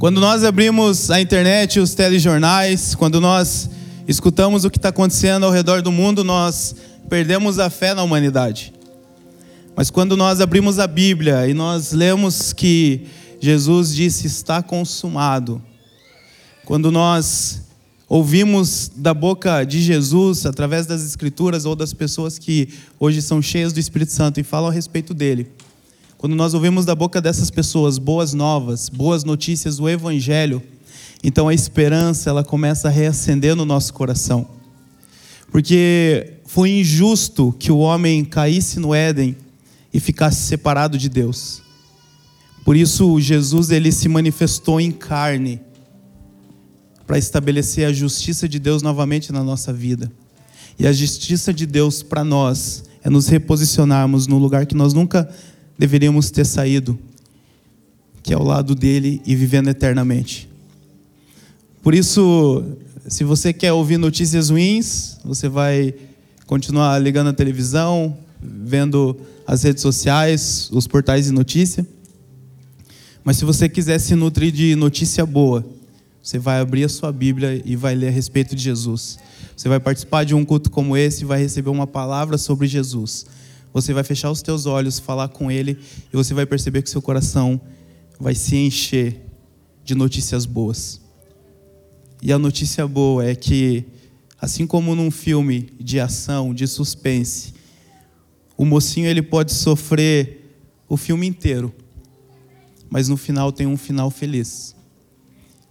Quando nós abrimos a internet, os telejornais, quando nós escutamos o que está acontecendo ao redor do mundo, nós perdemos a fé na humanidade. Mas quando nós abrimos a Bíblia e nós lemos que Jesus disse: Está consumado. Quando nós ouvimos da boca de Jesus, através das Escrituras ou das pessoas que hoje são cheias do Espírito Santo e falam a respeito dele, quando nós ouvimos da boca dessas pessoas boas novas, boas notícias, o Evangelho, então a esperança ela começa a reacender no nosso coração. Porque foi injusto que o homem caísse no Éden e ficasse separado de Deus. Por isso Jesus ele se manifestou em carne para estabelecer a justiça de Deus novamente na nossa vida. E a justiça de Deus para nós é nos reposicionarmos no lugar que nós nunca deveríamos ter saído, que é ao lado dele e vivendo eternamente. Por isso, se você quer ouvir notícias ruins, você vai continuar ligando a televisão, vendo as redes sociais, os portais de notícia. Mas se você quiser se nutrir de notícia boa, você vai abrir a sua Bíblia e vai ler a respeito de Jesus. Você vai participar de um culto como esse e vai receber uma palavra sobre Jesus. Você vai fechar os teus olhos, falar com Ele e você vai perceber que seu coração vai se encher de notícias boas. E a notícia boa é que, assim como num filme de ação, de suspense, o mocinho ele pode sofrer o filme inteiro, mas no final tem um final feliz.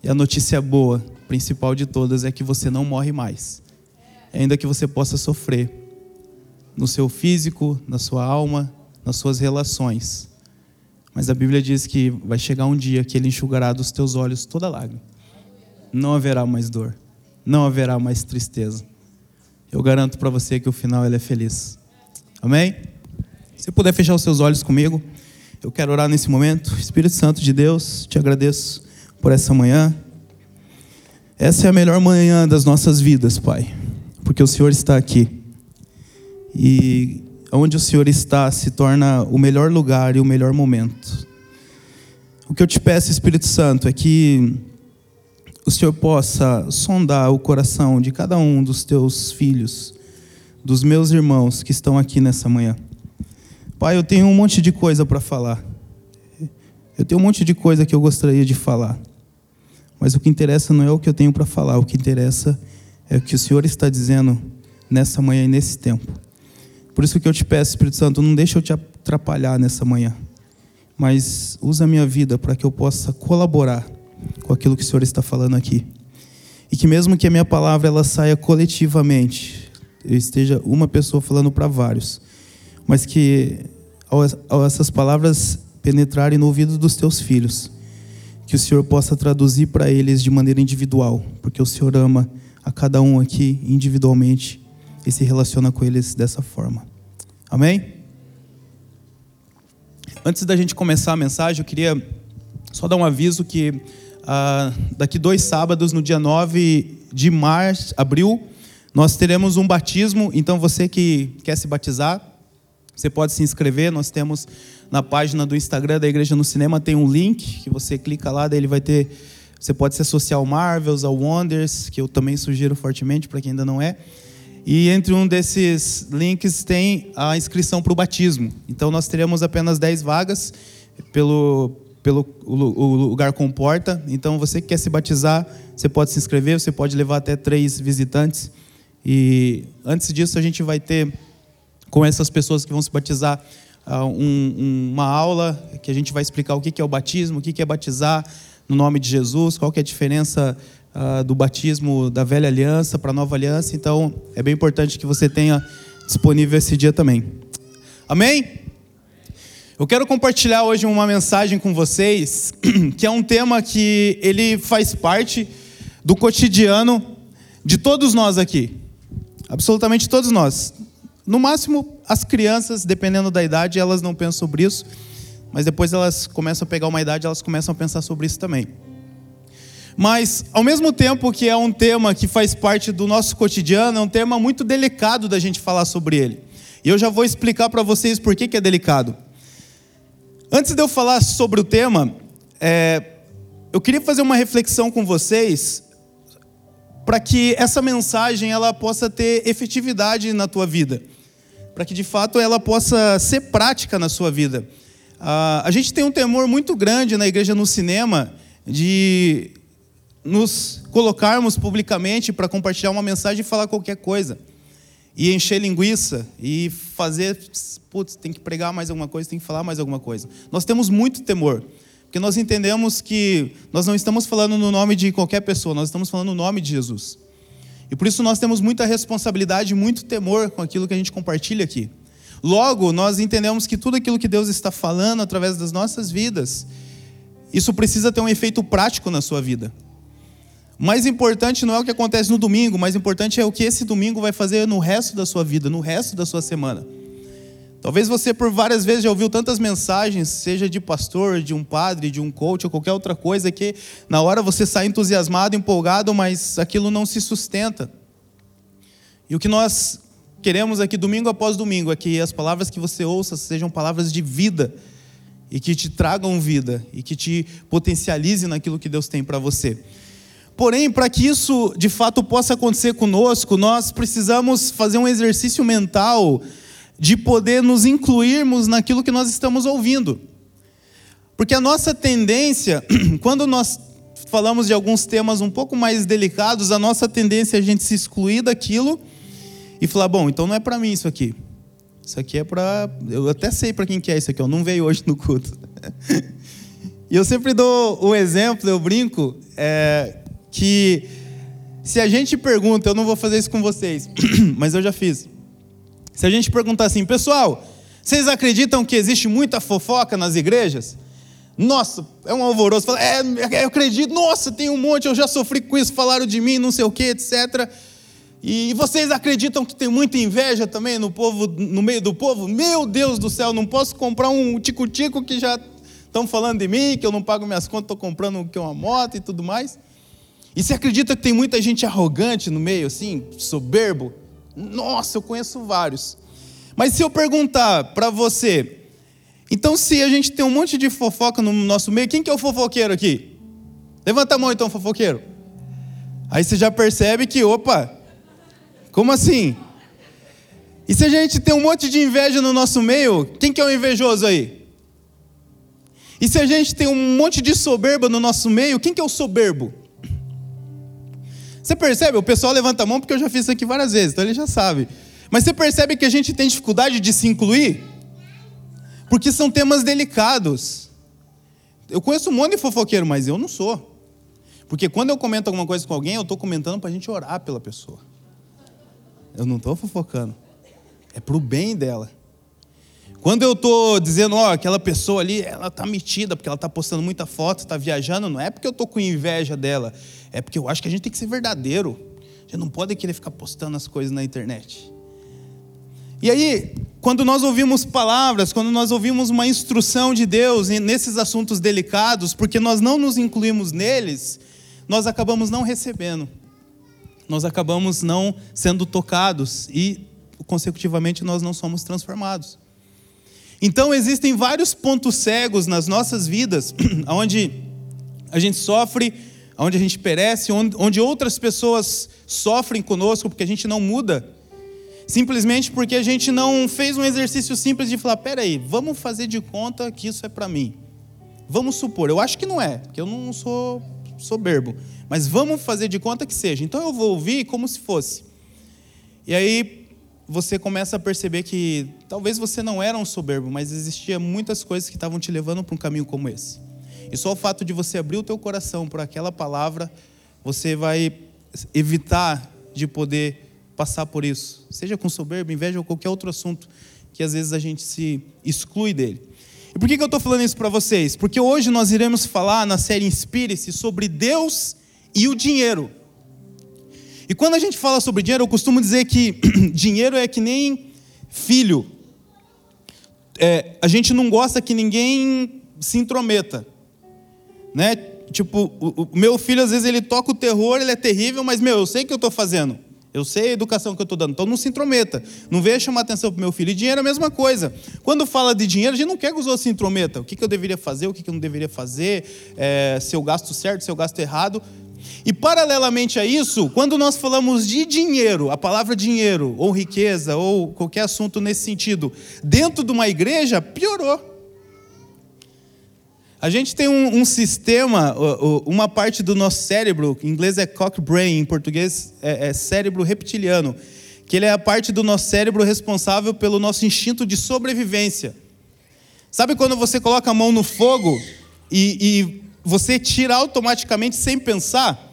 E a notícia boa, principal de todas, é que você não morre mais. Ainda que você possa sofrer no seu físico, na sua alma, nas suas relações. Mas a Bíblia diz que vai chegar um dia que Ele enxugará dos teus olhos toda lágrima. Não haverá mais dor, não haverá mais tristeza. Eu garanto para você que o final ele é feliz. Amém? Se puder fechar os seus olhos comigo, eu quero orar nesse momento. Espírito Santo de Deus, te agradeço por essa manhã. Essa é a melhor manhã das nossas vidas, Pai, porque o Senhor está aqui. E onde o Senhor está se torna o melhor lugar e o melhor momento. O que eu te peço, Espírito Santo, é que o Senhor possa sondar o coração de cada um dos teus filhos, dos meus irmãos que estão aqui nessa manhã. Pai, eu tenho um monte de coisa para falar. Eu tenho um monte de coisa que eu gostaria de falar. Mas o que interessa não é o que eu tenho para falar, o que interessa é o que o Senhor está dizendo nessa manhã e nesse tempo. Por isso que eu te peço, Espírito Santo, não deixa eu te atrapalhar nessa manhã, mas usa a minha vida para que eu possa colaborar com aquilo que o Senhor está falando aqui. E que mesmo que a minha palavra ela saia coletivamente, eu esteja uma pessoa falando para vários, mas que ao essas palavras penetrarem no ouvido dos teus filhos, que o Senhor possa traduzir para eles de maneira individual, porque o Senhor ama a cada um aqui individualmente e se relaciona com eles dessa forma. Amém? Antes da gente começar a mensagem, eu queria só dar um aviso que ah, daqui dois sábados, no dia 9 de março, abril, nós teremos um batismo. Então, você que quer se batizar, você pode se inscrever. Nós temos na página do Instagram da Igreja no Cinema tem um link que você clica lá, daí ele vai ter. Você pode se associar ao Marvels, ao Wonders, que eu também sugiro fortemente para quem ainda não é. E entre um desses links tem a inscrição para o batismo. Então nós teremos apenas 10 vagas pelo, pelo o, lugar comporta. Então você que quer se batizar, você pode se inscrever, você pode levar até três visitantes. E antes disso a gente vai ter com essas pessoas que vão se batizar um, uma aula que a gente vai explicar o que é o batismo, o que é batizar no nome de Jesus, qual que é a diferença uh, do batismo da velha aliança para a nova aliança. Então, é bem importante que você tenha disponível esse dia também. Amém? Eu quero compartilhar hoje uma mensagem com vocês, que é um tema que ele faz parte do cotidiano de todos nós aqui. Absolutamente todos nós. No máximo, as crianças, dependendo da idade, elas não pensam sobre isso, mas depois elas começam a pegar uma idade, elas começam a pensar sobre isso também. Mas, ao mesmo tempo que é um tema que faz parte do nosso cotidiano, é um tema muito delicado da gente falar sobre ele. E eu já vou explicar para vocês por que, que é delicado. Antes de eu falar sobre o tema, é, eu queria fazer uma reflexão com vocês para que essa mensagem ela possa ter efetividade na tua vida, para que de fato ela possa ser prática na sua vida. Uh, a gente tem um temor muito grande na igreja no cinema de nos colocarmos publicamente para compartilhar uma mensagem e falar qualquer coisa. E encher linguiça e fazer, putz, tem que pregar mais alguma coisa, tem que falar mais alguma coisa. Nós temos muito temor, porque nós entendemos que nós não estamos falando no nome de qualquer pessoa, nós estamos falando no nome de Jesus. E por isso nós temos muita responsabilidade, muito temor com aquilo que a gente compartilha aqui. Logo, nós entendemos que tudo aquilo que Deus está falando através das nossas vidas, isso precisa ter um efeito prático na sua vida. Mais importante não é o que acontece no domingo, mais importante é o que esse domingo vai fazer no resto da sua vida, no resto da sua semana. Talvez você por várias vezes já ouviu tantas mensagens, seja de pastor, de um padre, de um coach ou qualquer outra coisa, que na hora você sai entusiasmado, empolgado, mas aquilo não se sustenta. E o que nós queremos aqui domingo após domingo é que as palavras que você ouça sejam palavras de vida e que te tragam vida e que te potencialize naquilo que Deus tem para você. Porém, para que isso de fato possa acontecer conosco, nós precisamos fazer um exercício mental de poder nos incluirmos naquilo que nós estamos ouvindo. Porque a nossa tendência, quando nós falamos de alguns temas um pouco mais delicados, a nossa tendência é a gente se excluir daquilo e falar: bom, então não é para mim isso aqui. Isso aqui é para. Eu até sei para quem que é isso aqui, ó. não veio hoje no culto. e eu sempre dou o exemplo, eu brinco, é, que se a gente pergunta, eu não vou fazer isso com vocês, mas eu já fiz. Se a gente perguntar assim, pessoal, vocês acreditam que existe muita fofoca nas igrejas? Nossa, é um alvoroço. Fala, é, eu acredito, nossa, tem um monte, eu já sofri com isso, falaram de mim, não sei o que, etc. E vocês acreditam que tem muita inveja também no povo, no meio do povo? Meu Deus do céu, não posso comprar um tico-tico que já estão falando de mim, que eu não pago minhas contas, estou comprando uma moto e tudo mais. E você acredita que tem muita gente arrogante no meio, assim, soberbo? Nossa, eu conheço vários. Mas se eu perguntar para você, então se a gente tem um monte de fofoca no nosso meio, quem que é o fofoqueiro aqui? Levanta a mão então, fofoqueiro. Aí você já percebe que, opa, como assim? E se a gente tem um monte de inveja no nosso meio, quem que é o invejoso aí? E se a gente tem um monte de soberba no nosso meio, quem que é o soberbo? Você percebe? O pessoal levanta a mão porque eu já fiz isso aqui várias vezes, então ele já sabe. Mas você percebe que a gente tem dificuldade de se incluir? Porque são temas delicados. Eu conheço um monte de fofoqueiro, mas eu não sou. Porque quando eu comento alguma coisa com alguém, eu estou comentando para a gente orar pela pessoa. Eu não estou fofocando. É para o bem dela. Quando eu estou dizendo, ó, aquela pessoa ali, ela está metida porque ela está postando muita foto, está viajando, não é porque eu estou com inveja dela, é porque eu acho que a gente tem que ser verdadeiro. A gente não pode querer ficar postando as coisas na internet. E aí, quando nós ouvimos palavras, quando nós ouvimos uma instrução de Deus nesses assuntos delicados, porque nós não nos incluímos neles, nós acabamos não recebendo. Nós acabamos não sendo tocados e, consecutivamente, nós não somos transformados. Então existem vários pontos cegos nas nossas vidas, onde a gente sofre, onde a gente perece, onde outras pessoas sofrem conosco porque a gente não muda, simplesmente porque a gente não fez um exercício simples de falar: peraí, vamos fazer de conta que isso é para mim. Vamos supor, eu acho que não é, porque eu não sou soberbo, mas vamos fazer de conta que seja. Então eu vou ouvir como se fosse. E aí você começa a perceber que talvez você não era um soberbo, mas existia muitas coisas que estavam te levando para um caminho como esse. E só o fato de você abrir o teu coração para aquela palavra, você vai evitar de poder passar por isso. Seja com soberba, inveja ou qualquer outro assunto que às vezes a gente se exclui dele. E por que, eu estou falando isso para vocês? Porque hoje nós iremos falar na série Inspire-se sobre Deus e o dinheiro. E quando a gente fala sobre dinheiro, eu costumo dizer que dinheiro é que nem filho. É, a gente não gosta que ninguém se intrometa. Né? Tipo, o, meu filho às vezes ele toca o terror, ele é terrível, mas meu, eu sei o que eu estou fazendo. Eu sei a educação que eu estou dando, então não se intrometa. Não venha chamar atenção para meu filho. E dinheiro é a mesma coisa. Quando fala de dinheiro, a gente não quer que os outros se intrometam. O que, que eu deveria fazer, o que, que eu não deveria fazer, é, se eu gasto certo, se eu gasto errado. E paralelamente a isso, quando nós falamos de dinheiro, a palavra dinheiro, ou riqueza, ou qualquer assunto nesse sentido, dentro de uma igreja, piorou. A gente tem um, um, sistema, uma parte do nosso cérebro, em inglês é cock brain, em português é, é cérebro reptiliano, que ele é a parte do nosso cérebro responsável pelo nosso instinto de sobrevivência. Sabe quando você coloca a mão no fogo e, e você tira automaticamente sem pensar?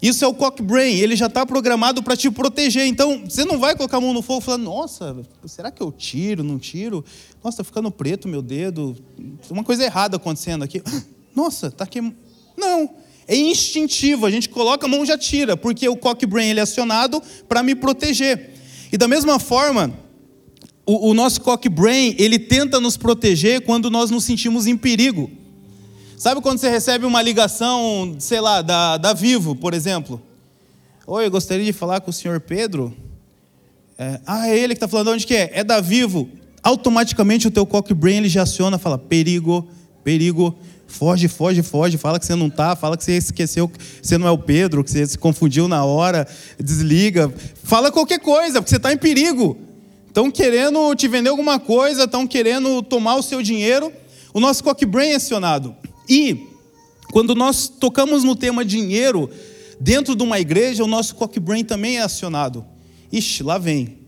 Isso é o cock brain, ele já está programado para te proteger. Então, você não vai colocar a mão no fogo falando, nossa, será que eu tiro, não tiro? Nossa, está ficando preto meu dedo. Uma coisa errada acontecendo aqui. Nossa, está aqui. Não, é instintivo, a gente coloca a mão e já tira, porque o cock brain ele é acionado para me proteger. E da mesma forma, o, o nosso cock brain, ele tenta nos proteger quando nós nos sentimos em perigo. Sabe quando você recebe uma ligação, sei lá, da, da Vivo, por exemplo? Oi, eu gostaria de falar com o senhor Pedro. É, ah, é ele que está falando, onde que é? É da Vivo. Automaticamente o teu cock brain ele já aciona, fala, perigo, perigo, foge, foge, foge, fala que você não está, fala que você esqueceu que você não é o Pedro, que você se confundiu na hora, desliga, fala qualquer coisa, porque você está em perigo. Estão querendo te vender alguma coisa, estão querendo tomar o seu dinheiro. O nosso cock brain é acionado. E quando nós tocamos no tema dinheiro, dentro de uma igreja, o nosso cock brain também é acionado. Ixi, lá vem.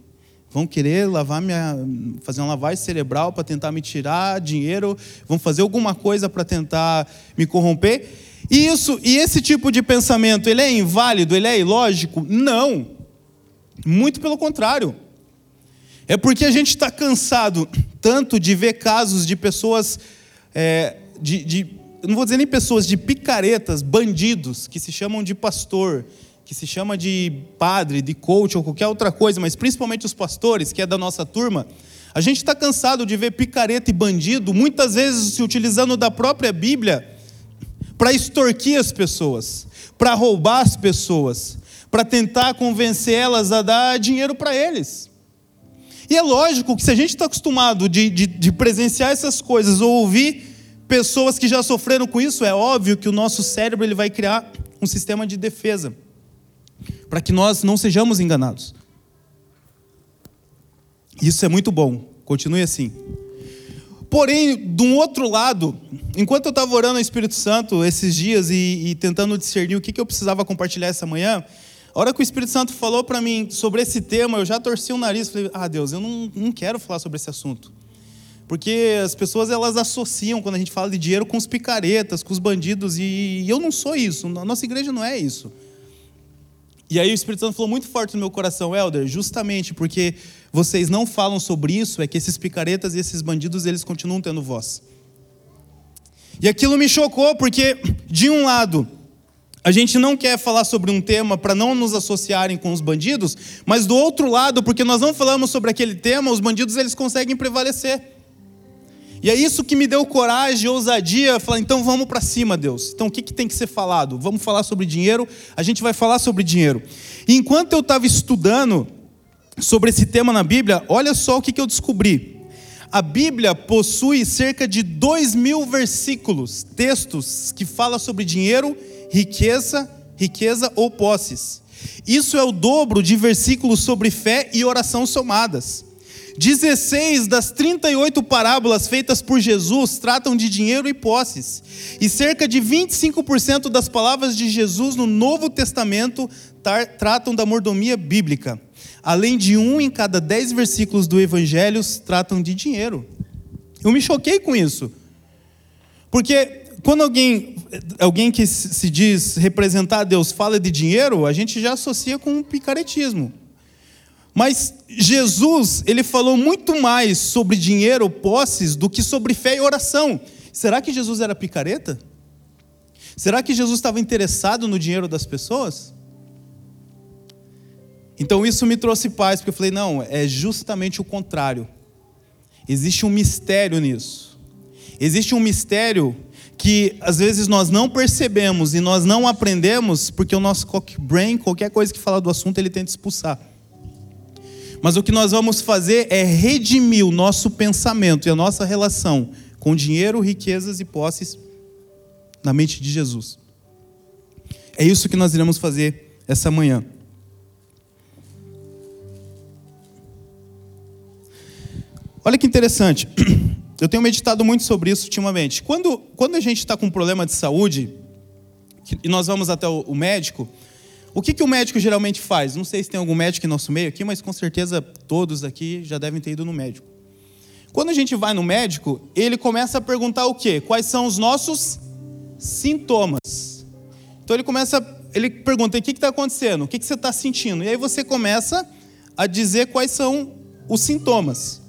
Vão querer lavar minha, fazer uma lavagem cerebral para tentar me tirar dinheiro, vão fazer alguma coisa para tentar me corromper. E isso, e esse tipo de pensamento, ele é inválido, ele é ilógico? Não. Muito pelo contrário. É porque a gente está cansado tanto de ver casos de pessoas é, de, de eu não vou dizer nem pessoas, de picaretas, bandidos, que se chamam de pastor, que se chama de padre, de coach ou qualquer outra coisa, mas principalmente os pastores, que é da nossa turma, a gente está cansado de ver picareta e bandido, muitas vezes se utilizando da própria Bíblia para extorquir as pessoas, para roubar as pessoas, para tentar convencer elas a dar dinheiro para eles. E é lógico que se a gente está acostumado de, de, de presenciar essas coisas ou ouvir pessoas que já sofreram com isso, é óbvio que o nosso cérebro ele vai criar um sistema de defesa para que nós não sejamos enganados. Isso é muito bom, continue assim. Porém, de um outro lado, enquanto eu estava orando ao Espírito Santo esses dias e, e tentando discernir o que, que eu precisava compartilhar essa manhã, a hora que o Espírito Santo falou para mim sobre esse tema, eu já torci o nariz falei: Ah, Deus, eu não, não quero falar sobre esse assunto. Porque as pessoas elas associam quando a gente fala de dinheiro com os picaretas, com os bandidos, e eu não sou isso, a nossa igreja não é isso. E aí o Espírito Santo falou muito forte no meu coração, Helder, justamente porque vocês não falam sobre isso, é que esses picaretas e esses bandidos, eles continuam tendo voz. E aquilo me chocou, porque, de um lado, a gente não quer falar sobre um tema para não nos associarem com os bandidos, mas do outro lado, porque nós não falamos sobre aquele tema, os bandidos eles conseguem prevalecer. E é isso que me deu coragem ousadia, falar, então vamos para cima, Deus. Então o que, que tem que ser falado? Vamos falar sobre dinheiro, a gente vai falar sobre dinheiro. E enquanto eu estava estudando sobre esse tema na Bíblia, olha só o que, que eu descobri. A Bíblia possui cerca de dois mil versículos, textos que falam sobre dinheiro, riqueza, riqueza ou posses. Isso é o dobro de versículos sobre fé e oração somadas. 16 das 38 parábolas feitas por Jesus tratam de dinheiro e posses. E cerca de 25% das palavras de Jesus no Novo Testamento tratam da mordomia bíblica. Além de um em cada dez versículos do Evangelho tratam de dinheiro. Eu me choquei com isso. Porque quando alguém, alguém que se diz representar Deus fala de dinheiro, a gente já associa com um picaretismo. Mas Jesus, ele falou muito mais sobre dinheiro, posses, do que sobre fé e oração. Será que Jesus era picareta? Será que Jesus estava interessado no dinheiro das pessoas? Então isso me trouxe paz, porque eu falei: não, é justamente o contrário. Existe um mistério nisso. Existe um mistério que às vezes nós não percebemos e nós não aprendemos porque o nosso cock brain, qualquer coisa que fala do assunto, ele tenta expulsar. Mas o que nós vamos fazer é redimir o nosso pensamento e a nossa relação com dinheiro, riquezas e posses na mente de Jesus. É isso que nós iremos fazer essa manhã. Olha que interessante. Eu tenho meditado muito sobre isso ultimamente. Quando, quando a gente está com um problema de saúde e nós vamos até o, o médico, o que, que o médico geralmente faz? Não sei se tem algum médico em nosso meio aqui, mas com certeza todos aqui já devem ter ido no médico. Quando a gente vai no médico, ele começa a perguntar o quê? Quais são os nossos sintomas? Então ele começa, ele pergunta: o que está acontecendo? O que, que você está sentindo? E aí você começa a dizer quais são os sintomas.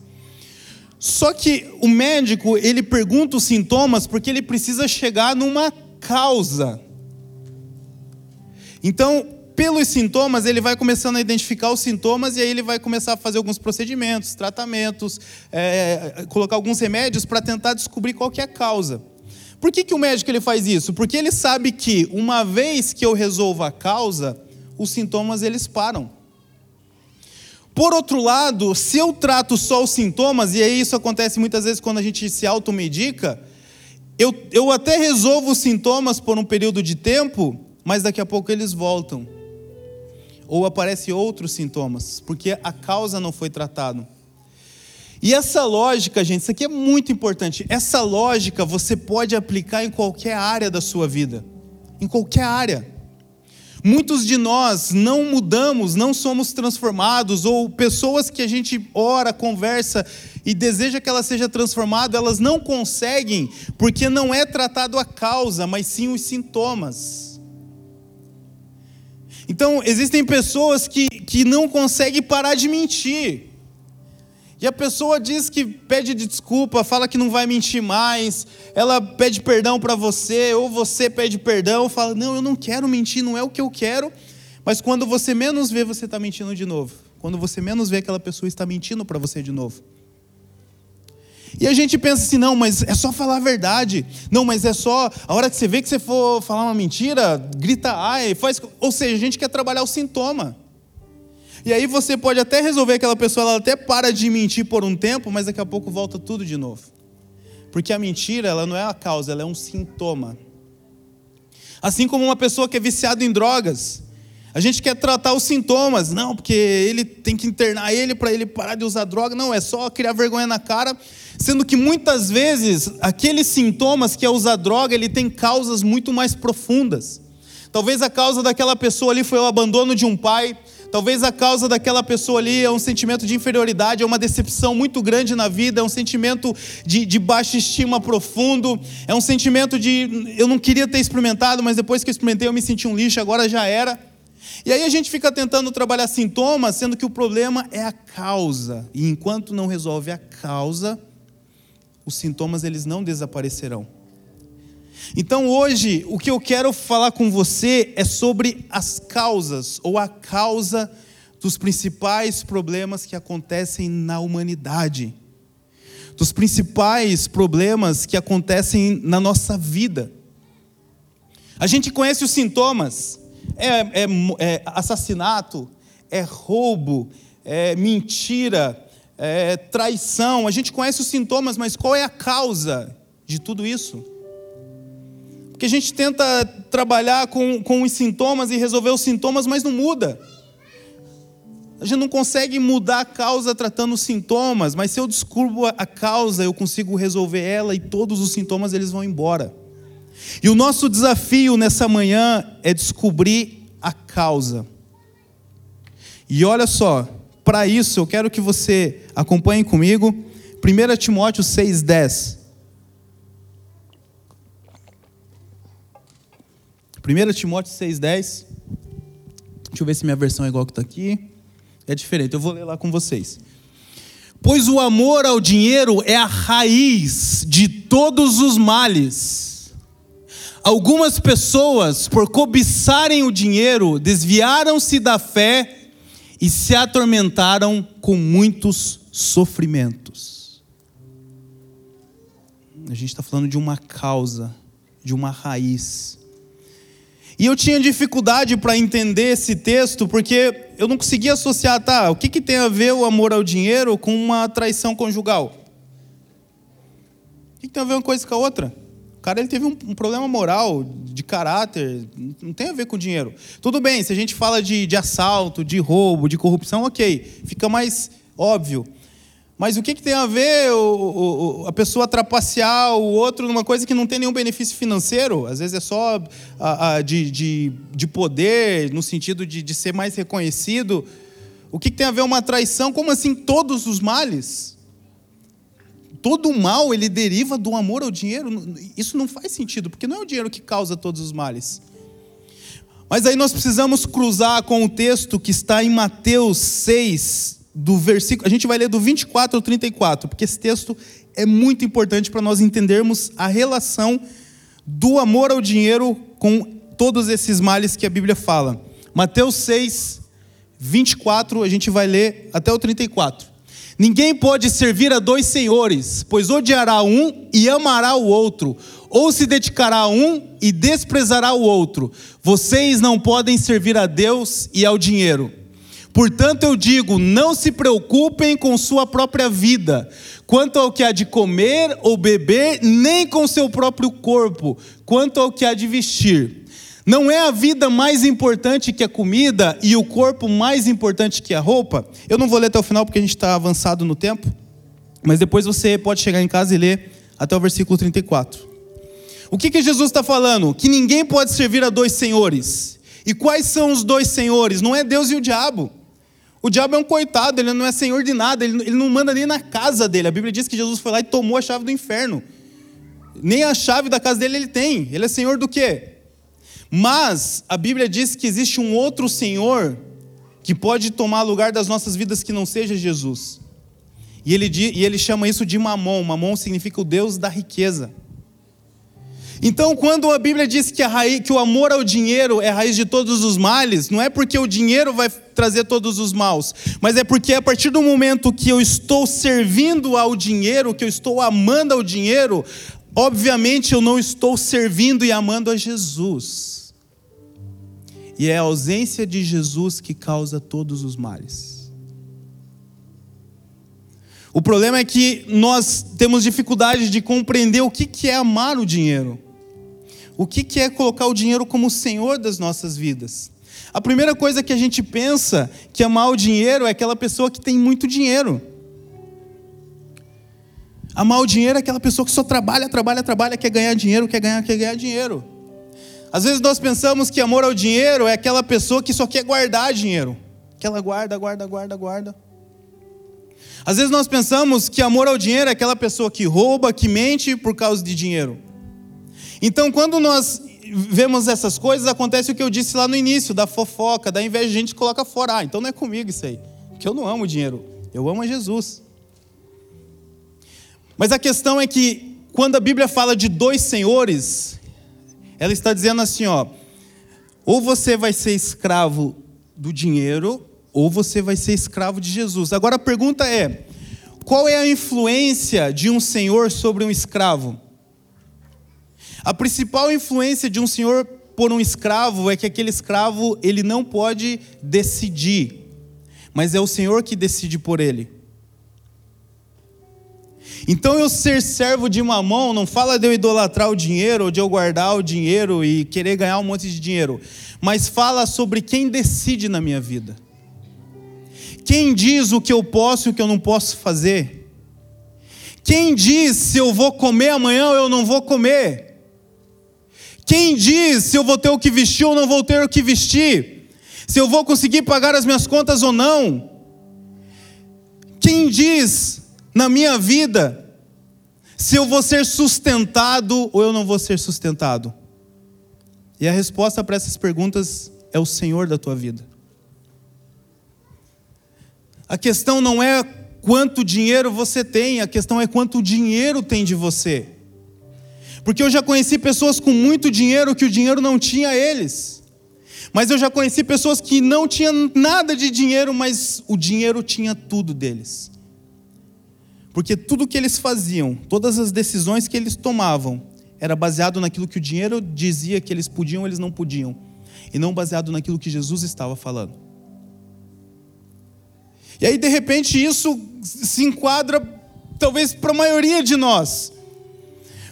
Só que o médico, ele pergunta os sintomas porque ele precisa chegar numa causa. Então, pelos sintomas, ele vai começando a identificar os sintomas e aí ele vai começar a fazer alguns procedimentos, tratamentos, é, colocar alguns remédios para tentar descobrir qual é a causa. Por que, que o médico ele faz isso? Porque ele sabe que uma vez que eu resolvo a causa, os sintomas eles param. Por outro lado, se eu trato só os sintomas, e aí isso acontece muitas vezes quando a gente se automedica, eu, eu até resolvo os sintomas por um período de tempo, mas daqui a pouco eles voltam. Ou aparecem outros sintomas, porque a causa não foi tratada. E essa lógica, gente, isso aqui é muito importante. Essa lógica você pode aplicar em qualquer área da sua vida. Em qualquer área. Muitos de nós não mudamos, não somos transformados, ou pessoas que a gente ora, conversa e deseja que ela seja transformada, elas não conseguem, porque não é tratado a causa, mas sim os sintomas. Então, existem pessoas que, que não conseguem parar de mentir. E a pessoa diz que pede desculpa, fala que não vai mentir mais, ela pede perdão para você, ou você pede perdão, fala: Não, eu não quero mentir, não é o que eu quero. Mas quando você menos vê, você está mentindo de novo. Quando você menos vê, aquela pessoa está mentindo para você de novo. E a gente pensa assim: não, mas é só falar a verdade. Não, mas é só. A hora que você vê que você for falar uma mentira, grita ai, faz. Ou seja, a gente quer trabalhar o sintoma. E aí você pode até resolver aquela pessoa, ela até para de mentir por um tempo, mas daqui a pouco volta tudo de novo. Porque a mentira, ela não é a causa, ela é um sintoma. Assim como uma pessoa que é viciada em drogas. A gente quer tratar os sintomas, não, porque ele tem que internar ele para ele parar de usar droga. Não, é só criar vergonha na cara, sendo que muitas vezes aqueles sintomas que é usar droga, ele tem causas muito mais profundas. Talvez a causa daquela pessoa ali foi o abandono de um pai, Talvez a causa daquela pessoa ali é um sentimento de inferioridade, é uma decepção muito grande na vida, é um sentimento de, de baixa estima profundo, é um sentimento de eu não queria ter experimentado, mas depois que eu experimentei eu me senti um lixo, agora já era. E aí a gente fica tentando trabalhar sintomas, sendo que o problema é a causa. E enquanto não resolve a causa, os sintomas eles não desaparecerão. Então hoje, o que eu quero falar com você é sobre as causas, ou a causa dos principais problemas que acontecem na humanidade, dos principais problemas que acontecem na nossa vida. A gente conhece os sintomas: é, é, é assassinato, é roubo, é mentira, é traição. A gente conhece os sintomas, mas qual é a causa de tudo isso? Porque a gente tenta trabalhar com, com os sintomas e resolver os sintomas, mas não muda. A gente não consegue mudar a causa tratando os sintomas, mas se eu descubro a causa, eu consigo resolver ela e todos os sintomas eles vão embora. E o nosso desafio nessa manhã é descobrir a causa. E olha só, para isso eu quero que você acompanhe comigo 1 Timóteo 6,10. 1 Timóteo 6,10. Deixa eu ver se minha versão é igual que está aqui. É diferente, eu vou ler lá com vocês. Pois o amor ao dinheiro é a raiz de todos os males. Algumas pessoas, por cobiçarem o dinheiro, desviaram-se da fé e se atormentaram com muitos sofrimentos. A gente está falando de uma causa de uma raiz. E eu tinha dificuldade para entender esse texto, porque eu não conseguia associar, tá, o que, que tem a ver o amor ao dinheiro com uma traição conjugal? O que, que tem a ver uma coisa com a outra? O cara ele teve um, um, problema moral, de caráter, não tem a ver com dinheiro. Tudo bem, se a gente fala de, de assalto, de roubo, de corrupção, ok, fica mais óbvio. Mas o que, que tem a ver o, o, a pessoa trapacear o outro numa coisa que não tem nenhum benefício financeiro? Às vezes é só a, a, de, de, de, poder, no sentido de, de ser mais reconhecido. O que, que tem a ver uma traição? Como assim todos os males? Todo mal ele deriva do amor ao dinheiro. Isso não faz sentido, porque não é o dinheiro que causa todos os males. Mas aí nós precisamos cruzar com o texto que está em Mateus 6, do versículo. A gente vai ler do 24 ao 34, porque esse texto é muito importante para nós entendermos a relação do amor ao dinheiro com todos esses males que a Bíblia fala. Mateus 6, 24, a gente vai ler até o 34. Ninguém pode servir a dois senhores, pois odiará um e amará o outro, ou se dedicará a um e desprezará o outro. Vocês não podem servir a Deus e ao dinheiro. Portanto, eu digo: não se preocupem com sua própria vida, quanto ao que há de comer ou beber, nem com seu próprio corpo, quanto ao que há de vestir. Não é a vida mais importante que a comida e o corpo mais importante que a roupa? Eu não vou ler até o final porque a gente está avançado no tempo, mas depois você pode chegar em casa e ler até o versículo 34. O que, que Jesus está falando? Que ninguém pode servir a dois senhores. E quais são os dois senhores? Não é Deus e o diabo. O diabo é um coitado, ele não é senhor de nada, ele, não manda nem na casa dele. A Bíblia diz que Jesus foi lá e tomou a chave do inferno. Nem a chave da casa dele ele tem. Ele é senhor do quê? Mas a Bíblia diz que existe um outro Senhor que pode tomar lugar das nossas vidas que não seja Jesus. E ele, e ele chama isso de mamon. Mamon significa o Deus da riqueza. Então, quando a Bíblia diz que, raiz, que, o amor ao dinheiro é a raiz de todos os males, não é porque o dinheiro vai trazer todos os maus, mas é porque a partir do momento que eu estou servindo ao dinheiro, que eu estou amando ao dinheiro, obviamente eu não estou servindo e amando a Jesus. E é a ausência de Jesus que causa todos os males. O problema é que nós temos dificuldade de compreender o que é amar o dinheiro. O que é colocar o dinheiro como senhor das nossas vidas. A primeira coisa que a gente pensa que amar o dinheiro é aquela pessoa que tem muito dinheiro. Amar o dinheiro é aquela pessoa que só trabalha, trabalha, trabalha, quer ganhar dinheiro, quer ganhar, quer ganhar dinheiro. Às vezes nós pensamos que amor ao dinheiro é aquela pessoa que só quer guardar dinheiro. Que ela guarda, guarda, guarda, guarda. Às vezes nós pensamos que amor ao dinheiro é aquela pessoa que rouba, que mente por causa de dinheiro. Então, quando nós vemos essas coisas, acontece o que eu disse lá no início, da fofoca, da inveja, a gente coloca fora. Ah, então não é comigo isso aí. Porque eu não amo dinheiro, eu amo a Jesus. Mas a questão é que, quando a Bíblia fala de dois senhores, ela está dizendo assim, ó, ou você vai ser escravo do dinheiro, ou você vai ser escravo de Jesus. Agora a pergunta é: qual é a influência de um senhor sobre um escravo? A principal influência de um senhor por um escravo é que aquele escravo ele não pode decidir, mas é o senhor que decide por ele. Então eu ser servo de mamão não fala de eu idolatrar o dinheiro ou de eu guardar o dinheiro e querer ganhar um monte de dinheiro, mas fala sobre quem decide na minha vida. Quem diz o que eu posso e o que eu não posso fazer? Quem diz se eu vou comer amanhã ou eu não vou comer? Quem diz se eu vou ter o que vestir ou não vou ter o que vestir? Se eu vou conseguir pagar as minhas contas ou não? Quem diz na minha vida se eu vou ser sustentado ou eu não vou ser sustentado? E a resposta para essas perguntas é o Senhor da tua vida. A questão não é quanto dinheiro você tem, a questão é quanto dinheiro tem de você. Porque eu já conheci pessoas com muito dinheiro que o dinheiro não tinha eles. Mas eu já conheci pessoas que não tinham nada de dinheiro, mas o dinheiro tinha tudo deles. Porque tudo que eles faziam, todas as decisões que eles tomavam, era baseado naquilo que o dinheiro dizia que eles podiam ou eles não podiam, e não baseado naquilo que Jesus estava falando. E aí, de repente, isso se enquadra, talvez, para a maioria de nós.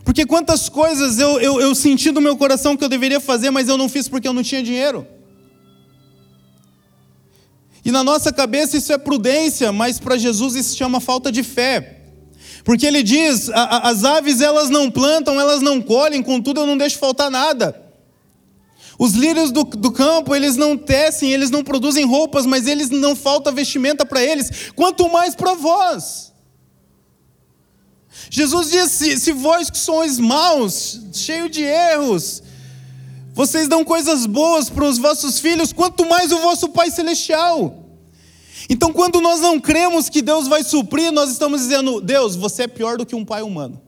Porque quantas coisas eu, eu, eu senti no meu coração que eu deveria fazer, mas eu não fiz porque eu não tinha dinheiro. E na nossa cabeça isso é prudência, mas para Jesus isso chama falta de fé. Porque ele diz: as aves elas não plantam, elas não colhem, contudo eu não deixo faltar nada. Os lírios do, do campo, eles não tecem, eles não produzem roupas, mas eles não falta vestimenta para eles, quanto mais para vós. Jesus disse: se vós que sois maus, cheio de erros, vocês dão coisas boas para os vossos filhos, quanto mais o vosso Pai Celestial. Então, quando nós não cremos que Deus vai suprir, nós estamos dizendo: Deus, você é pior do que um pai humano.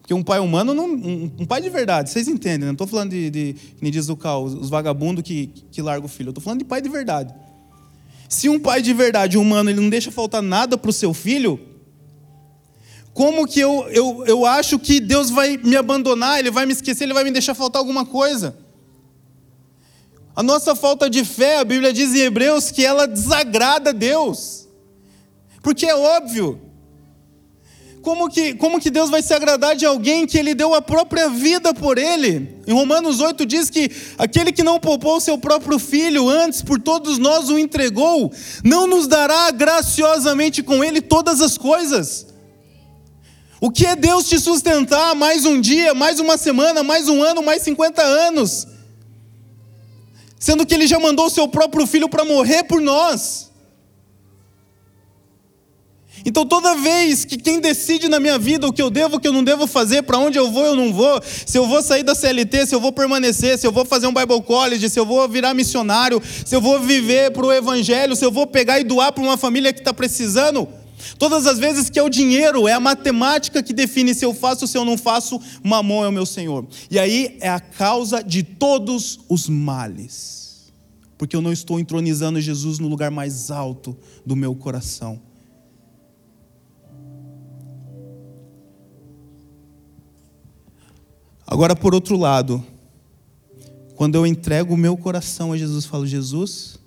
Porque um pai humano, não, um, um pai de verdade, vocês entendem, não estou falando de, de, me diz o Cal, os vagabundos que, que largam o filho, estou falando de pai de verdade. Se um pai de verdade humano ele não deixa faltar nada para o seu filho, como que eu, eu, eu acho que Deus vai me abandonar, Ele vai me esquecer, Ele vai me deixar faltar alguma coisa? A nossa falta de fé, a Bíblia diz em Hebreus que ela desagrada a Deus, porque é óbvio. Como que, como que Deus vai se agradar de alguém que Ele deu a própria vida por Ele? Em Romanos 8 diz que aquele que não poupou seu próprio filho, antes por todos nós o entregou, não nos dará graciosamente com Ele todas as coisas. O que é Deus te sustentar mais um dia, mais uma semana, mais um ano, mais 50 anos? Sendo que Ele já mandou o seu próprio filho para morrer por nós. Então, toda vez que quem decide na minha vida o que eu devo, o que eu não devo fazer, para onde eu vou, eu não vou, se eu vou sair da CLT, se eu vou permanecer, se eu vou fazer um Bible College, se eu vou virar missionário, se eu vou viver para o Evangelho, se eu vou pegar e doar para uma família que está precisando, Todas as vezes que é o dinheiro, é a matemática que define se eu faço ou se eu não faço, mamon é o meu Senhor. E aí é a causa de todos os males. Porque eu não estou entronizando Jesus no lugar mais alto do meu coração. Agora, por outro lado, quando eu entrego o meu coração a Jesus, falo: Jesus,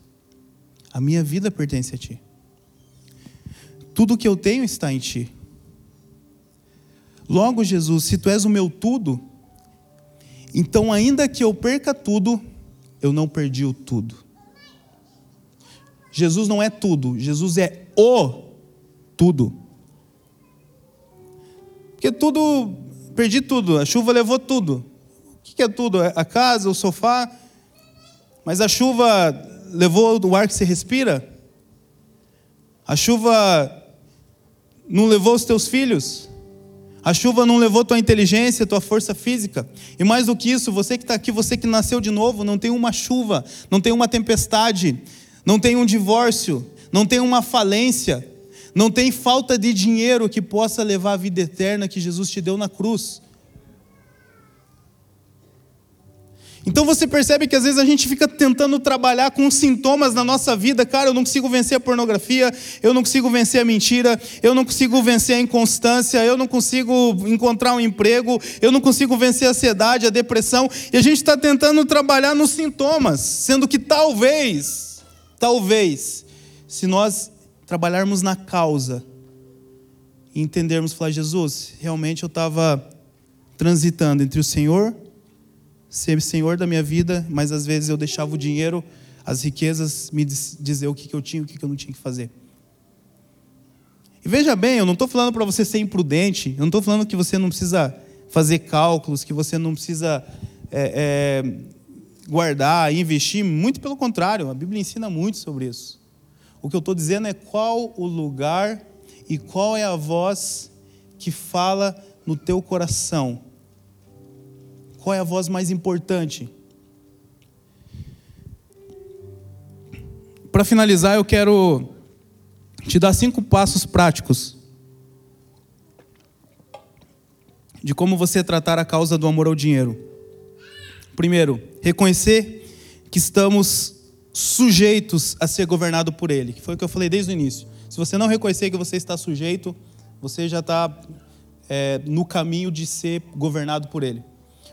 a minha vida pertence a Ti. Tudo que eu tenho está em ti. Logo, Jesus, se tu és o meu tudo, então, ainda que eu perca tudo, eu não perdi o tudo. Jesus não é tudo, Jesus é o tudo. Porque tudo, perdi tudo, a chuva levou tudo. O que é tudo? É a casa, o sofá. Mas a chuva levou o ar que se respira? A chuva não levou os teus filhos. A chuva não levou tua inteligência, tua força física. E mais do que isso, você que está aqui, você que nasceu de novo, não tem uma chuva, não tem uma tempestade, não tem um divórcio, não tem uma falência, não tem falta de dinheiro que possa levar a vida eterna que Jesus te deu na cruz. Então você percebe que às vezes a gente fica tentando trabalhar com sintomas na nossa vida. Cara, eu não consigo vencer a pornografia, eu não consigo vencer a mentira, eu não consigo vencer a inconstância, eu não consigo encontrar um emprego, eu não consigo vencer a ansiedade, a depressão. E a gente está tentando trabalhar nos sintomas, sendo que talvez, talvez, se nós trabalharmos na causa e entendermos, falar, Jesus, realmente eu estava transitando entre o Senhor ser senhor da minha vida, mas às vezes eu deixava o dinheiro, as riquezas, me dizer o que eu tinha e o que eu não tinha que fazer. E veja bem, eu não estou falando para você ser imprudente, eu não estou falando que você não precisa fazer cálculos, que você não precisa é, é, guardar, investir, muito pelo contrário, a Bíblia ensina muito sobre isso. O que eu estou dizendo é qual o lugar e qual é a voz que fala no teu coração qual é a voz mais importante? Para finalizar, eu quero te dar cinco passos práticos de como você tratar a causa do amor ao dinheiro. Primeiro, reconhecer que estamos sujeitos a ser governado por Ele, que foi o que eu falei desde o início. Se você não reconhecer que você está sujeito, você já está é, no caminho de ser governado por Ele.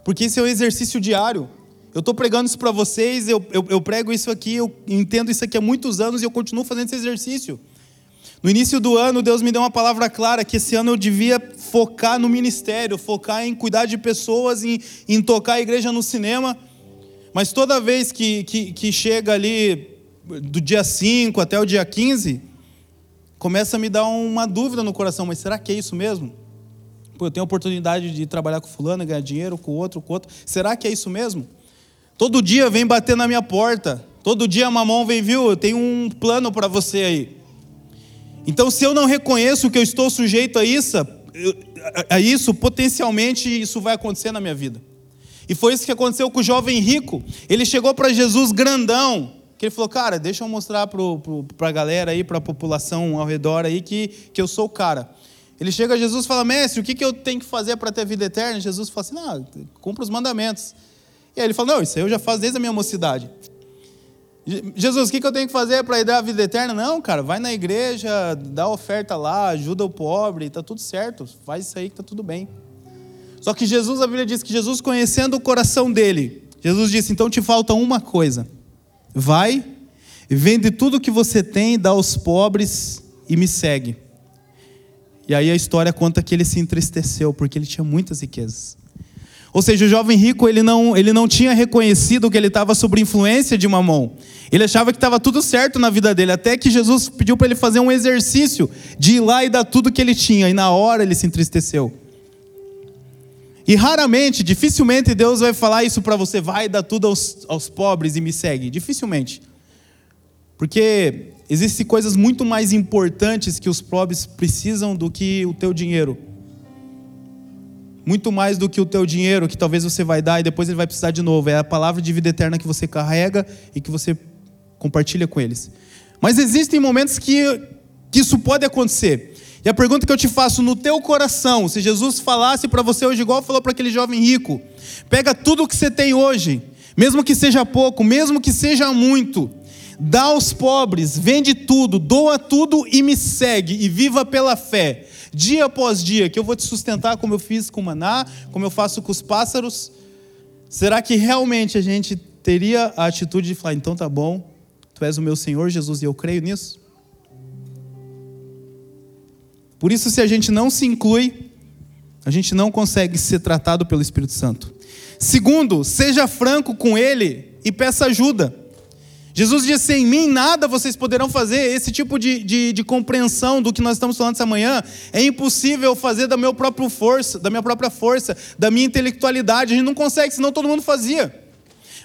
Porque isso é um exercício diário. Eu estou pregando isso para vocês, eu, eu, eu, prego isso aqui, eu entendo isso aqui há muitos anos e eu continuo fazendo esse exercício. No início do ano, Deus me deu uma palavra clara que esse ano eu devia focar no ministério, focar em cuidar de pessoas, em, em tocar a igreja no cinema. Mas toda vez que, que, que chega ali do dia 5 até o dia 15, começa a me dar uma dúvida no coração: mas será que é isso mesmo? Pô, eu tenho a oportunidade de trabalhar com fulano, ganhar dinheiro, com outro, com outro. Será que é isso mesmo? Todo dia vem bater na minha porta. Todo dia a mamão vem, viu? Eu tenho um plano para você aí. Então, se eu não reconheço que eu estou sujeito a isso, a isso, potencialmente isso vai acontecer na minha vida. E foi isso que aconteceu com o jovem rico. Ele chegou para Jesus grandão, que ele falou: Cara, deixa eu mostrar para a galera aí, para a população ao redor aí, que, que eu sou o cara. Ele chega a Jesus e fala: Mestre, o que, que eu tenho que fazer para ter vida eterna? Jesus fala assim: Não, cumpra os mandamentos. E aí ele fala: Não, isso eu já faço desde a minha mocidade. Jesus, o que eu tenho que fazer para dar a vida eterna? Não, cara, vai na igreja, dá oferta lá, ajuda o pobre, está tudo certo, faz isso aí que está tudo bem. Só que Jesus, a Bíblia diz que Jesus, conhecendo o coração dele, Jesus disse: então te falta uma coisa. Vai, vende tudo que você tem, dá aos pobres e me segue. E aí a história conta que ele se entristeceu, porque ele tinha muitas riquezas. Ou seja, o jovem rico ele não, ele não tinha reconhecido que ele estava sob influência de mamão. Ele achava que estava tudo certo na vida dele, até que Jesus pediu para ele fazer um exercício de ir lá e dar tudo que ele tinha, e na hora ele se entristeceu. E raramente, dificilmente Deus vai falar isso para você, vai dar tudo aos, aos pobres e me segue. Dificilmente. Porque existem coisas muito mais importantes que os pobres precisam do que o teu dinheiro muito mais do que o teu dinheiro que talvez você vai dar e depois ele vai precisar de novo. É a palavra de vida eterna que você carrega e que você compartilha com eles. Mas existem momentos que, que isso pode acontecer. E a pergunta que eu te faço no teu coração, se Jesus falasse para você hoje igual falou para aquele jovem rico, pega tudo o que você tem hoje, mesmo que seja pouco, mesmo que seja muito, dá aos pobres, vende tudo, doa tudo e me segue e viva pela fé dia após dia, que eu vou te sustentar como eu fiz com o maná, como eu faço com os pássaros? Será que realmente a gente teria a atitude de falar, então tá bom, tu és o meu Senhor Jesus e eu creio nisso? Por isso, se a gente não se inclui, a gente não consegue ser tratado pelo Espírito Santo. Segundo, seja franco com Ele e peça ajuda. Jesus disse: em mim nada vocês poderão fazer. Esse tipo de, de, de, compreensão do que nós estamos falando essa manhã é impossível fazer da, meu próprio força, da minha própria força, da minha intelectualidade. A gente não consegue, senão todo mundo fazia.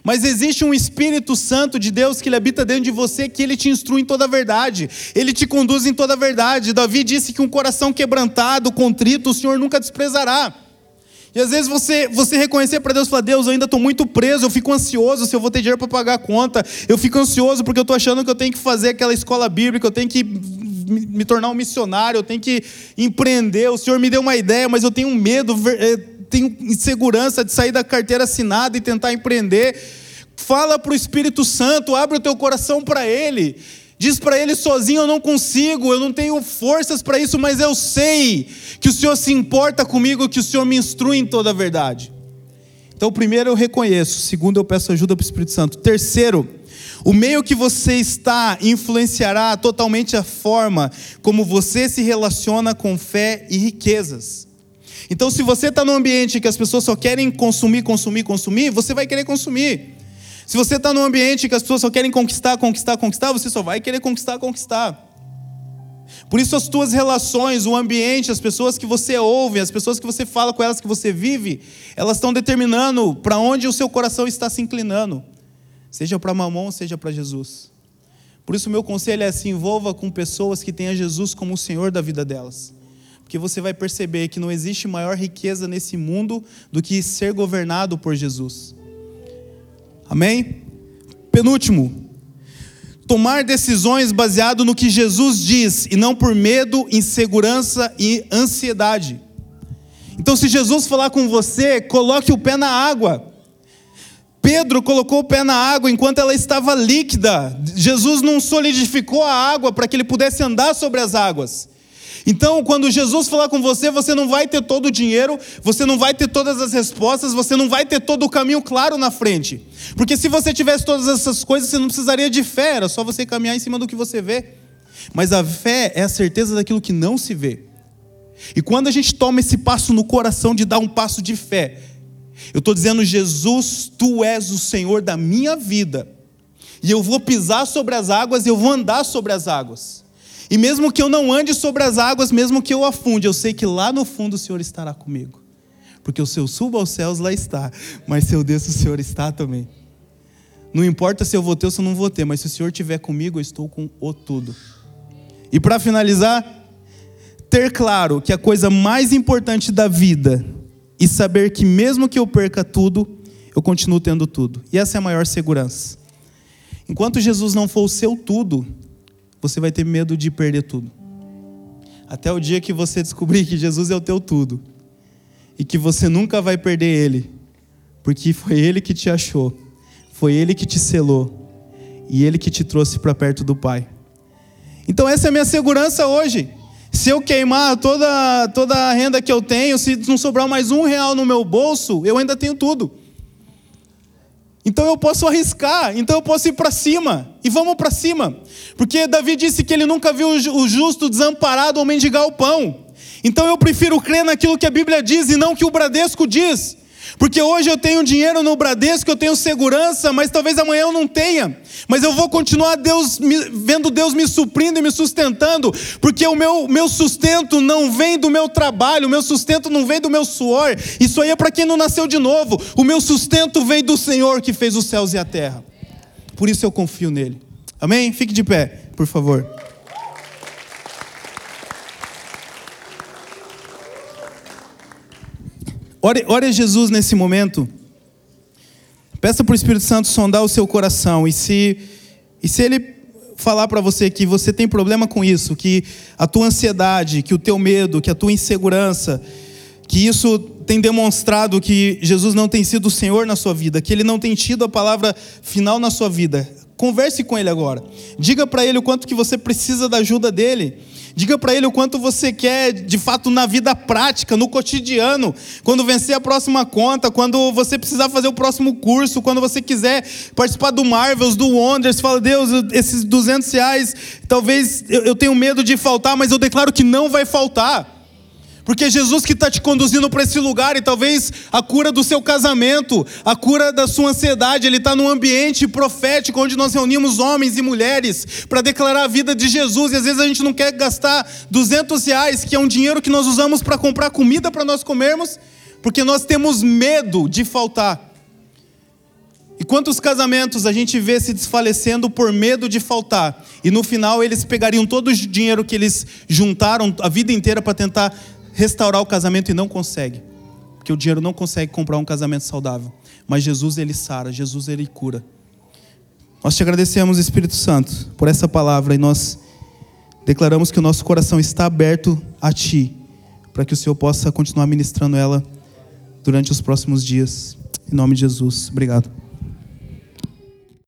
Mas existe um Espírito Santo de Deus que ele habita dentro de você, que ele te instrui em toda a verdade, ele te conduz em toda a verdade. Davi disse que um coração quebrantado, contrito, o Senhor nunca desprezará. E às vezes você, você reconhecer para Deus falar: Deus, eu ainda estou muito preso, eu fico ansioso se eu vou ter dinheiro para pagar a conta, eu fico ansioso porque eu estou achando que eu tenho que fazer aquela escola bíblica, eu tenho que me, me tornar um missionário, eu tenho que empreender. O Senhor me deu uma ideia, mas eu tenho medo, eh, tenho insegurança de sair da carteira assinada e tentar empreender. Fala para o Espírito Santo, abre o teu coração para Ele. Diz para ele sozinho: Eu não consigo, eu não tenho forças para isso, mas eu sei que o Senhor se importa comigo, que o Senhor me instrui em toda a verdade. Então, primeiro eu reconheço, segundo eu peço ajuda para o Espírito Santo. Terceiro, o meio que você está influenciará totalmente a forma como você se relaciona com fé e riquezas. Então, se você está num ambiente que as pessoas só querem consumir, consumir, consumir, você vai querer consumir. Se você está num ambiente que as pessoas só querem conquistar, conquistar, conquistar, você só vai querer conquistar, conquistar. Por isso as tuas relações, o ambiente, as pessoas que você ouve, as pessoas que você fala com elas, que você vive, elas estão determinando para onde o seu coração está se inclinando. Seja para Mamon, seja para Jesus. Por isso meu conselho é se envolva com pessoas que tenham Jesus como o Senhor da vida delas. Porque você vai perceber que não existe maior riqueza nesse mundo do que ser governado por Jesus. Amém? Penúltimo, tomar decisões baseado no que Jesus diz e não por medo, insegurança e ansiedade. Então, se Jesus falar com você, coloque o pé na água. Pedro colocou o pé na água enquanto ela estava líquida. Jesus não solidificou a água para que ele pudesse andar sobre as águas. Então, quando Jesus falar com você, você não vai ter todo o dinheiro, você não vai ter todas as respostas, você não vai ter todo o caminho claro na frente. Porque se você tivesse todas essas coisas, você não precisaria de fé, era só você caminhar em cima do que você vê. Mas a fé é a certeza daquilo que não se vê. E quando a gente toma esse passo no coração de dar um passo de fé, eu estou dizendo, Jesus, tu és o Senhor da minha vida, e eu vou pisar sobre as águas, e eu vou andar sobre as águas. E mesmo que eu não ande sobre as águas, mesmo que eu afunde, eu sei que lá no fundo o Senhor estará comigo. Porque o seu suba aos céus, lá está. Mas se eu desço, o Senhor está também. Não importa se eu vou ter ou se eu não vou ter, mas se o Senhor estiver comigo, eu estou com o tudo. E para finalizar, ter claro que a coisa mais importante da vida e saber que mesmo que eu perca tudo, eu continuo tendo tudo. E essa é a maior segurança. Enquanto Jesus não for o seu tudo, você vai ter medo de perder tudo. Até o dia que você descobrir que Jesus é o teu tudo e que você nunca vai perder ele, porque foi ele que te achou, foi ele que te selou e ele que te trouxe para perto do Pai. Então essa é a minha segurança hoje. Se eu queimar toda, toda a renda que eu tenho, se não sobrar mais um real no meu bolso, eu ainda tenho tudo. Então eu posso arriscar, então eu posso ir para cima, e vamos para cima. Porque Davi disse que ele nunca viu o justo desamparado ou mendigar o pão. Então eu prefiro crer naquilo que a Bíblia diz e não que o Bradesco diz. Porque hoje eu tenho dinheiro no Bradesco, eu tenho segurança, mas talvez amanhã eu não tenha. Mas eu vou continuar Deus, vendo Deus me suprindo e me sustentando, porque o meu, meu sustento não vem do meu trabalho, o meu sustento não vem do meu suor. Isso aí é para quem não nasceu de novo. O meu sustento vem do Senhor que fez os céus e a terra. Por isso eu confio nele. Amém? Fique de pé, por favor. Ore, ore a Jesus nesse momento. Peça para o Espírito Santo sondar o seu coração. E se, e se ele falar para você que você tem problema com isso, que a tua ansiedade, que o teu medo, que a tua insegurança, que isso tem demonstrado que Jesus não tem sido o Senhor na sua vida, que ele não tem tido a palavra final na sua vida. Converse com ele agora. Diga para ele o quanto que você precisa da ajuda dele. Diga para ele o quanto você quer, de fato, na vida prática, no cotidiano, quando vencer a próxima conta, quando você precisar fazer o próximo curso, quando você quiser participar do Marvels, do Wonders, fala, Deus, esses 200 reais, talvez eu tenho medo de faltar, mas eu declaro que não vai faltar. Porque é Jesus que está te conduzindo para esse lugar e talvez a cura do seu casamento, a cura da sua ansiedade, Ele está num ambiente profético onde nós reunimos homens e mulheres para declarar a vida de Jesus e às vezes a gente não quer gastar 200 reais, que é um dinheiro que nós usamos para comprar comida para nós comermos, porque nós temos medo de faltar. E quantos casamentos a gente vê se desfalecendo por medo de faltar? E no final eles pegariam todo o dinheiro que eles juntaram a vida inteira para tentar restaurar o casamento e não consegue. Porque o dinheiro não consegue comprar um casamento saudável. Mas Jesus, ele sara, Jesus, ele cura. Nós te agradecemos, Espírito Santo, por essa palavra e nós declaramos que o nosso coração está aberto a Ti, para que o Senhor possa continuar ministrando ela durante os próximos dias. Em nome de Jesus. Obrigado.